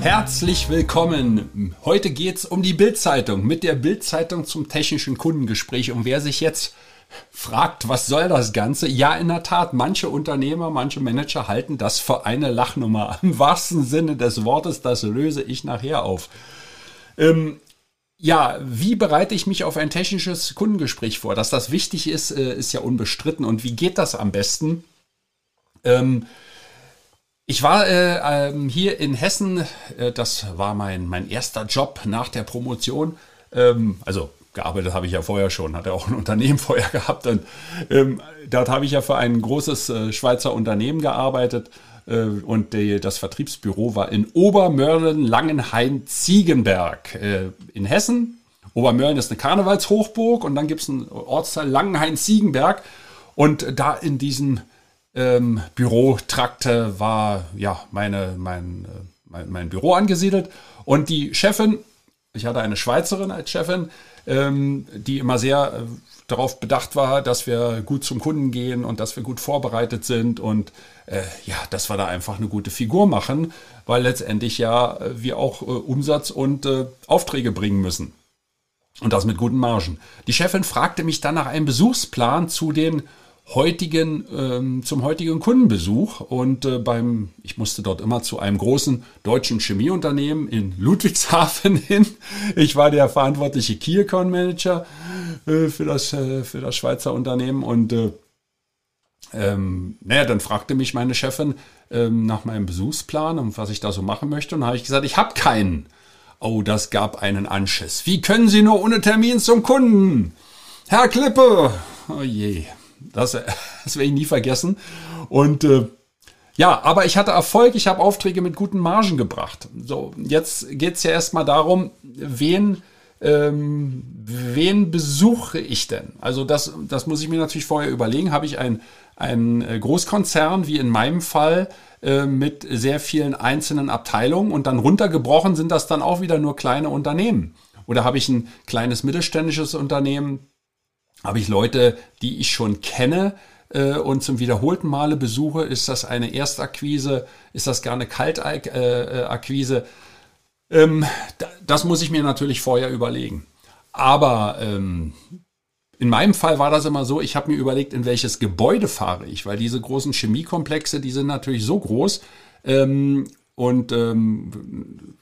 Herzlich willkommen. Heute geht es um die Bildzeitung mit der Bildzeitung zum technischen Kundengespräch. Und wer sich jetzt fragt, was soll das Ganze? Ja, in der Tat, manche Unternehmer, manche Manager halten das für eine Lachnummer. Im wahrsten Sinne des Wortes, das löse ich nachher auf. Ähm, ja, wie bereite ich mich auf ein technisches Kundengespräch vor? Dass das wichtig ist, äh, ist ja unbestritten. Und wie geht das am besten? Ähm, ich war äh, ähm, hier in Hessen, äh, das war mein, mein erster Job nach der Promotion. Ähm, also gearbeitet habe ich ja vorher schon, hatte auch ein Unternehmen vorher gehabt. Und ähm, dort habe ich ja für ein großes äh, Schweizer Unternehmen gearbeitet. Äh, und die, das Vertriebsbüro war in Obermörlen, Langenhain, Ziegenberg äh, in Hessen. Obermörlen ist eine Karnevalshochburg und dann gibt es einen Ortsteil Langenhain, Ziegenberg. Und da in diesem ähm, Bürotrakte war ja meine, mein, äh, mein, mein, Büro angesiedelt. Und die Chefin, ich hatte eine Schweizerin als Chefin, ähm, die immer sehr äh, darauf bedacht war, dass wir gut zum Kunden gehen und dass wir gut vorbereitet sind und äh, ja, dass wir da einfach eine gute Figur machen, weil letztendlich ja äh, wir auch äh, Umsatz und äh, Aufträge bringen müssen. Und das mit guten Margen. Die Chefin fragte mich dann nach einem Besuchsplan zu den heutigen, ähm, zum heutigen Kundenbesuch und äh, beim, ich musste dort immer zu einem großen deutschen Chemieunternehmen in Ludwigshafen hin. Ich war der verantwortliche Key Account Manager äh, für das äh, für das Schweizer Unternehmen und äh, ähm, naja, dann fragte mich meine Chefin ähm, nach meinem Besuchsplan und was ich da so machen möchte und habe ich gesagt, ich habe keinen. Oh, das gab einen Anschiss. Wie können Sie nur ohne Termin zum Kunden? Herr Klippe! Oh je. Das, das werde ich nie vergessen. Und äh, ja, aber ich hatte Erfolg, ich habe Aufträge mit guten Margen gebracht. So, jetzt geht es ja erstmal darum, wen, ähm, wen besuche ich denn? Also das, das muss ich mir natürlich vorher überlegen. Habe ich einen, einen äh, Großkonzern, wie in meinem Fall, äh, mit sehr vielen einzelnen Abteilungen und dann runtergebrochen sind das dann auch wieder nur kleine Unternehmen. Oder habe ich ein kleines mittelständisches Unternehmen, habe ich Leute, die ich schon kenne äh, und zum wiederholten Male besuche, ist das eine Erstakquise, ist das gar eine Kaltakquise. Ähm, das muss ich mir natürlich vorher überlegen. Aber ähm, in meinem Fall war das immer so, ich habe mir überlegt, in welches Gebäude fahre ich, weil diese großen Chemiekomplexe, die sind natürlich so groß ähm, und ähm,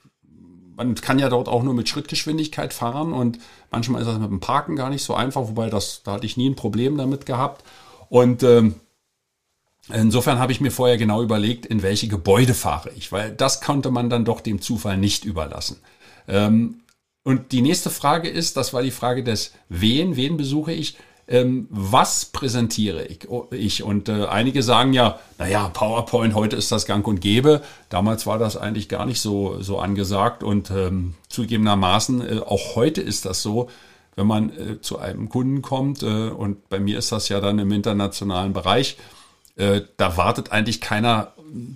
man kann ja dort auch nur mit Schrittgeschwindigkeit fahren und manchmal ist das mit dem Parken gar nicht so einfach, wobei das, da hatte ich nie ein Problem damit gehabt. Und ähm, insofern habe ich mir vorher genau überlegt, in welche Gebäude fahre ich, weil das konnte man dann doch dem Zufall nicht überlassen. Ähm, und die nächste Frage ist, das war die Frage des Wen, wen besuche ich? Ähm, was präsentiere ich? ich? Und äh, einige sagen ja, naja, PowerPoint, heute ist das gang und gäbe. Damals war das eigentlich gar nicht so, so angesagt und ähm, zugegebenermaßen, äh, auch heute ist das so, wenn man äh, zu einem Kunden kommt äh, und bei mir ist das ja dann im internationalen Bereich, äh, da wartet eigentlich keiner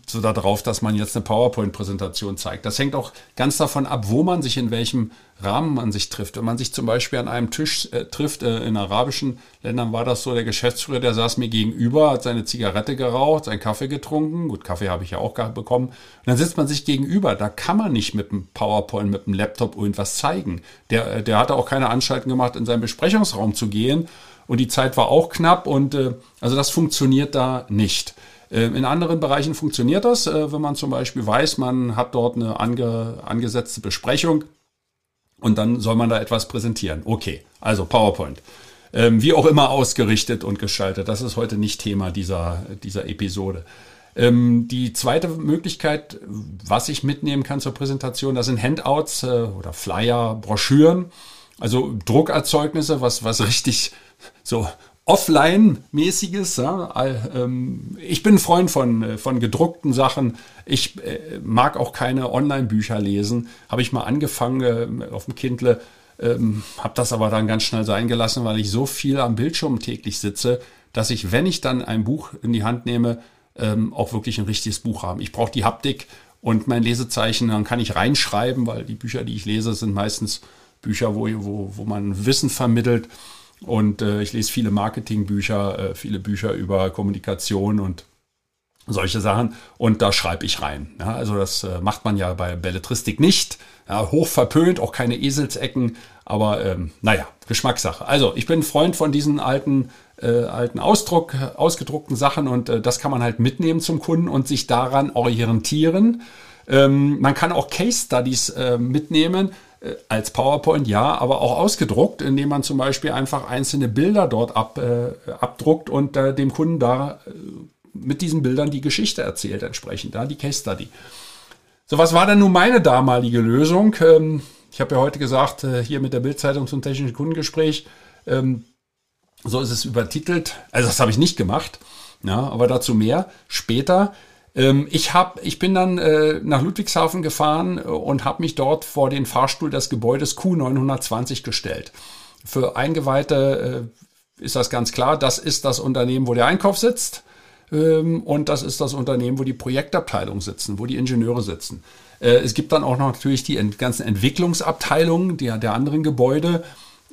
so darauf, dass man jetzt eine PowerPoint-Präsentation zeigt. Das hängt auch ganz davon ab, wo man sich in welchem Rahmen man sich trifft. Wenn man sich zum Beispiel an einem Tisch äh, trifft, äh, in arabischen Ländern war das so, der Geschäftsführer, der saß mir gegenüber, hat seine Zigarette geraucht, seinen Kaffee getrunken. Gut, Kaffee habe ich ja auch bekommen. Und dann sitzt man sich gegenüber. Da kann man nicht mit dem PowerPoint, mit dem Laptop irgendwas zeigen. Der, äh, der hatte auch keine Anstalten gemacht, in seinen Besprechungsraum zu gehen. Und die Zeit war auch knapp und äh, also das funktioniert da nicht. Ähm, in anderen Bereichen funktioniert das, äh, wenn man zum Beispiel weiß, man hat dort eine ange, angesetzte Besprechung und dann soll man da etwas präsentieren. Okay, also PowerPoint. Ähm, wie auch immer ausgerichtet und gestaltet. Das ist heute nicht Thema dieser, dieser Episode. Ähm, die zweite Möglichkeit, was ich mitnehmen kann zur Präsentation, das sind Handouts äh, oder Flyer, Broschüren, also Druckerzeugnisse, was, was richtig so Offline-mäßiges. Ja, ähm, ich bin Freund von, äh, von gedruckten Sachen. Ich äh, mag auch keine Online-Bücher lesen. Habe ich mal angefangen äh, auf dem Kindle, ähm, habe das aber dann ganz schnell sein gelassen, weil ich so viel am Bildschirm täglich sitze, dass ich, wenn ich dann ein Buch in die Hand nehme, ähm, auch wirklich ein richtiges Buch habe. Ich brauche die Haptik und mein Lesezeichen, dann kann ich reinschreiben, weil die Bücher, die ich lese, sind meistens Bücher, wo, wo, wo man Wissen vermittelt. Und äh, ich lese viele Marketingbücher, äh, viele Bücher über Kommunikation und solche Sachen. Und da schreibe ich rein. Ja, also das äh, macht man ja bei Belletristik nicht. Ja, hoch verpönt, auch keine Eselsecken. Aber ähm, naja, Geschmackssache. Also ich bin Freund von diesen alten, äh, alten Ausdruck, ausgedruckten Sachen und äh, das kann man halt mitnehmen zum Kunden und sich daran orientieren. Ähm, man kann auch Case Studies äh, mitnehmen als PowerPoint, ja, aber auch ausgedruckt, indem man zum Beispiel einfach einzelne Bilder dort ab, äh, abdruckt und äh, dem Kunden da äh, mit diesen Bildern die Geschichte erzählt entsprechend, da die Case Study. So, was war denn nun meine damalige Lösung? Ähm, ich habe ja heute gesagt, äh, hier mit der Bildzeitung zum technischen Kundengespräch, ähm, so ist es übertitelt. Also das habe ich nicht gemacht, ja, aber dazu mehr später. Ähm, ich, hab, ich bin dann äh, nach Ludwigshafen gefahren äh, und habe mich dort vor den Fahrstuhl des Gebäudes Q920 gestellt. Für Eingeweihte äh, ist das ganz klar, das ist das Unternehmen, wo der Einkauf sitzt. Ähm, und das ist das Unternehmen, wo die Projektabteilungen sitzen, wo die Ingenieure sitzen. Äh, es gibt dann auch noch natürlich die ganzen Entwicklungsabteilungen der, der anderen Gebäude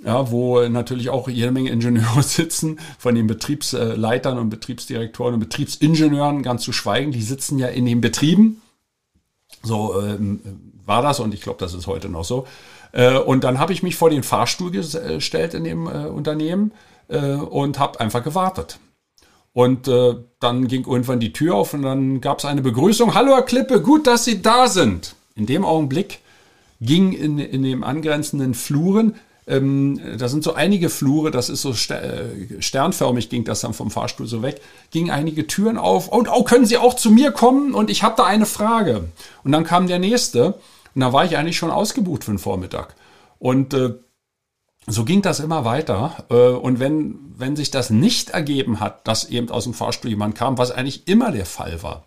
ja, wo natürlich auch jede Menge Ingenieure sitzen, von den Betriebsleitern und Betriebsdirektoren und Betriebsingenieuren ganz zu schweigen, die sitzen ja in den Betrieben. So ähm, war das und ich glaube, das ist heute noch so. Äh, und dann habe ich mich vor den Fahrstuhl gestellt in dem äh, Unternehmen äh, und habe einfach gewartet. Und äh, dann ging irgendwann die Tür auf und dann gab es eine Begrüßung. Hallo Herr Klippe, gut, dass Sie da sind. In dem Augenblick ging in, in dem angrenzenden Fluren ähm, da sind so einige Flure, das ist so äh, sternförmig, ging das dann vom Fahrstuhl so weg, gingen einige Türen auf und oh, können Sie auch zu mir kommen? Und ich habe da eine Frage. Und dann kam der nächste und da war ich eigentlich schon ausgebucht für den Vormittag. Und äh, so ging das immer weiter. Äh, und wenn, wenn sich das nicht ergeben hat, dass eben aus dem Fahrstuhl jemand kam, was eigentlich immer der Fall war,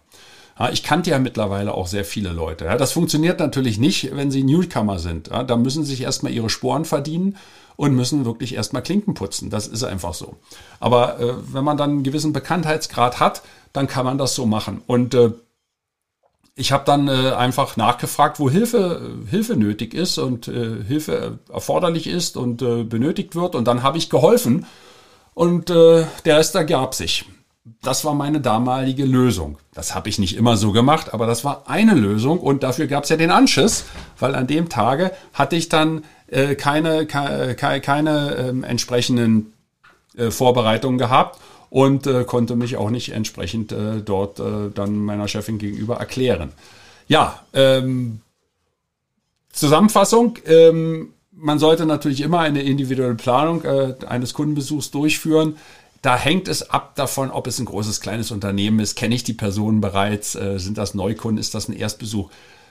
ich kannte ja mittlerweile auch sehr viele Leute. Das funktioniert natürlich nicht, wenn sie Newcomer sind. Da müssen sie sich erstmal ihre Sporen verdienen und müssen wirklich erstmal Klinken putzen. Das ist einfach so. Aber äh, wenn man dann einen gewissen Bekanntheitsgrad hat, dann kann man das so machen. Und äh, ich habe dann äh, einfach nachgefragt, wo Hilfe, Hilfe nötig ist und äh, Hilfe erforderlich ist und äh, benötigt wird. Und dann habe ich geholfen und äh, der Rest ergab sich das war meine damalige Lösung. Das habe ich nicht immer so gemacht, aber das war eine Lösung und dafür gab es ja den Anschiss, weil an dem Tage hatte ich dann äh, keine, ke keine ähm, entsprechenden äh, Vorbereitungen gehabt und äh, konnte mich auch nicht entsprechend äh, dort äh, dann meiner Chefin gegenüber erklären. Ja, ähm, Zusammenfassung. Ähm, man sollte natürlich immer eine individuelle Planung äh, eines Kundenbesuchs durchführen. Da hängt es ab davon, ob es ein großes, kleines Unternehmen ist. Kenne ich die Personen bereits? Äh, sind das Neukunden? Ist das ein Erstbesuch?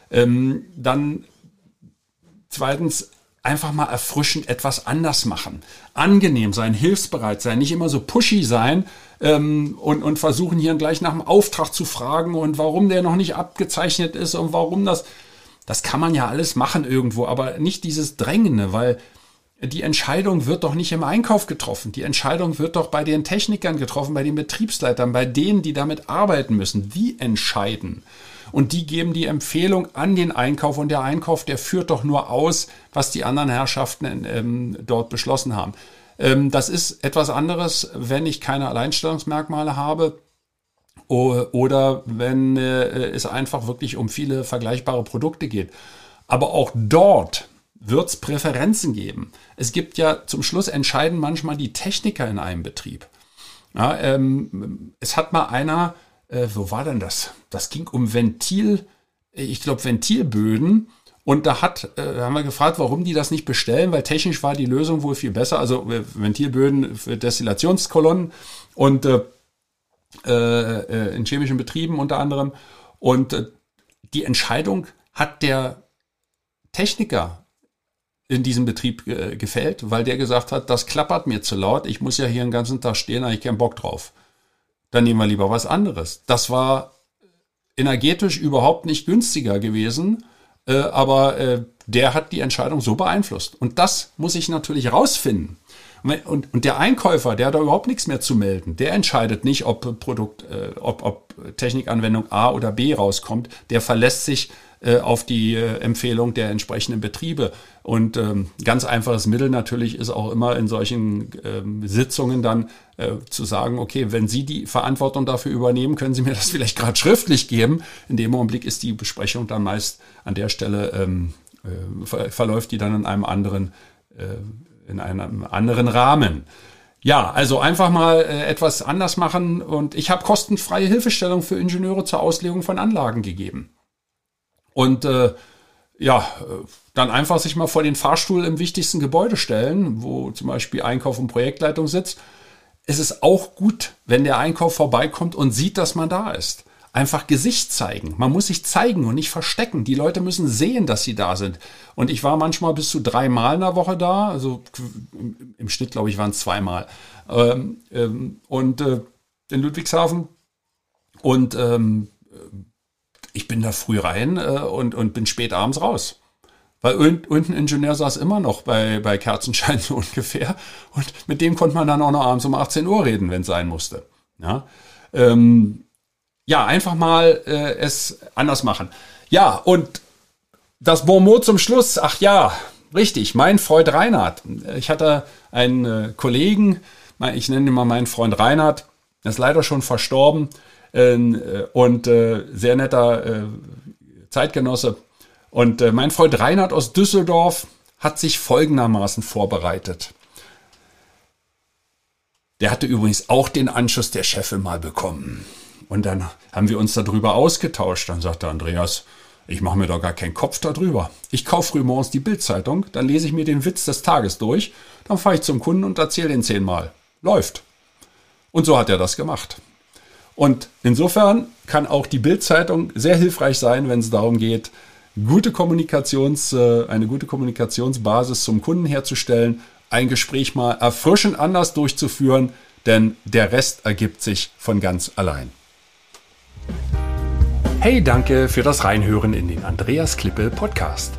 Ähm, dann zweitens einfach mal erfrischend etwas anders machen. Angenehm sein, hilfsbereit sein, nicht immer so pushy sein ähm, und, und versuchen hier gleich nach dem Auftrag zu fragen und warum der noch nicht abgezeichnet ist und warum das. Das kann man ja alles machen irgendwo, aber nicht dieses Drängende, weil die Entscheidung wird doch nicht im Einkauf getroffen. Die Entscheidung wird doch bei den Technikern getroffen, bei den Betriebsleitern, bei denen, die damit arbeiten müssen. Die entscheiden. Und die geben die Empfehlung an den Einkauf und der Einkauf, der führt doch nur aus, was die anderen Herrschaften ähm, dort beschlossen haben. Ähm, das ist etwas anderes, wenn ich keine Alleinstellungsmerkmale habe oder wenn äh, es einfach wirklich um viele vergleichbare Produkte geht. Aber auch dort wird es Präferenzen geben. Es gibt ja zum Schluss entscheiden manchmal die Techniker in einem Betrieb. Ja, ähm, es hat mal einer, äh, wo war denn das? Das ging um Ventil, ich glaube Ventilböden. Und da hat, äh, haben wir gefragt, warum die das nicht bestellen, weil technisch war die Lösung wohl viel besser. Also äh, Ventilböden für Destillationskolonnen und äh, äh, in chemischen Betrieben unter anderem. Und äh, die Entscheidung hat der Techniker in diesem Betrieb äh, gefällt, weil der gesagt hat, das klappert mir zu laut, ich muss ja hier den ganzen Tag stehen, habe ich keinen Bock drauf. Dann nehmen wir lieber was anderes. Das war energetisch überhaupt nicht günstiger gewesen, äh, aber äh, der hat die Entscheidung so beeinflusst. Und das muss ich natürlich rausfinden. Und, und der Einkäufer, der hat da überhaupt nichts mehr zu melden, der entscheidet nicht, ob Produkt, äh, ob, ob Technikanwendung A oder B rauskommt. Der verlässt sich auf die äh, Empfehlung der entsprechenden Betriebe. Und ähm, ganz einfaches Mittel natürlich ist auch immer in solchen ähm, Sitzungen dann äh, zu sagen, okay, wenn Sie die Verantwortung dafür übernehmen, können Sie mir das vielleicht gerade schriftlich geben. In dem Augenblick ist die Besprechung dann meist an der Stelle, ähm, äh, ver verläuft die dann in einem anderen, äh, in einem anderen Rahmen. Ja, also einfach mal äh, etwas anders machen und ich habe kostenfreie Hilfestellung für Ingenieure zur Auslegung von Anlagen gegeben. Und äh, ja, dann einfach sich mal vor den Fahrstuhl im wichtigsten Gebäude stellen, wo zum Beispiel Einkauf und Projektleitung sitzt. Es ist auch gut, wenn der Einkauf vorbeikommt und sieht, dass man da ist. Einfach Gesicht zeigen. Man muss sich zeigen und nicht verstecken. Die Leute müssen sehen, dass sie da sind. Und ich war manchmal bis zu dreimal in der Woche da. Also im Schnitt, glaube ich, waren es zweimal. Ähm, ähm, und äh, in Ludwigshafen. Und ähm, ich bin da früh rein äh, und, und bin spät abends raus. Weil unten Ingenieur saß immer noch bei, bei Kerzenschein so ungefähr. Und mit dem konnte man dann auch noch abends um 18 Uhr reden, wenn es sein musste. Ja, ähm, ja einfach mal äh, es anders machen. Ja, und das Bon mot zum Schluss. Ach ja, richtig, mein Freund Reinhard. Ich hatte einen äh, Kollegen, ich nenne ihn mal meinen Freund Reinhard, der ist leider schon verstorben. Ähm, äh, und äh, sehr netter äh, Zeitgenosse. Und mein Freund Reinhard aus Düsseldorf hat sich folgendermaßen vorbereitet. Der hatte übrigens auch den Anschluss der Chefin mal bekommen. Und dann haben wir uns darüber ausgetauscht. Dann sagte Andreas, ich mache mir doch gar keinen Kopf darüber. Ich kaufe früh morgens die Bildzeitung, dann lese ich mir den Witz des Tages durch, dann fahre ich zum Kunden und erzähle den zehnmal. Läuft. Und so hat er das gemacht. Und insofern kann auch die Bildzeitung sehr hilfreich sein, wenn es darum geht, gute Kommunikations, äh, eine gute Kommunikationsbasis zum Kunden herzustellen, ein Gespräch mal erfrischend anders durchzuführen, denn der Rest ergibt sich von ganz allein. Hey, danke für das Reinhören in den Andreas Klippe Podcast.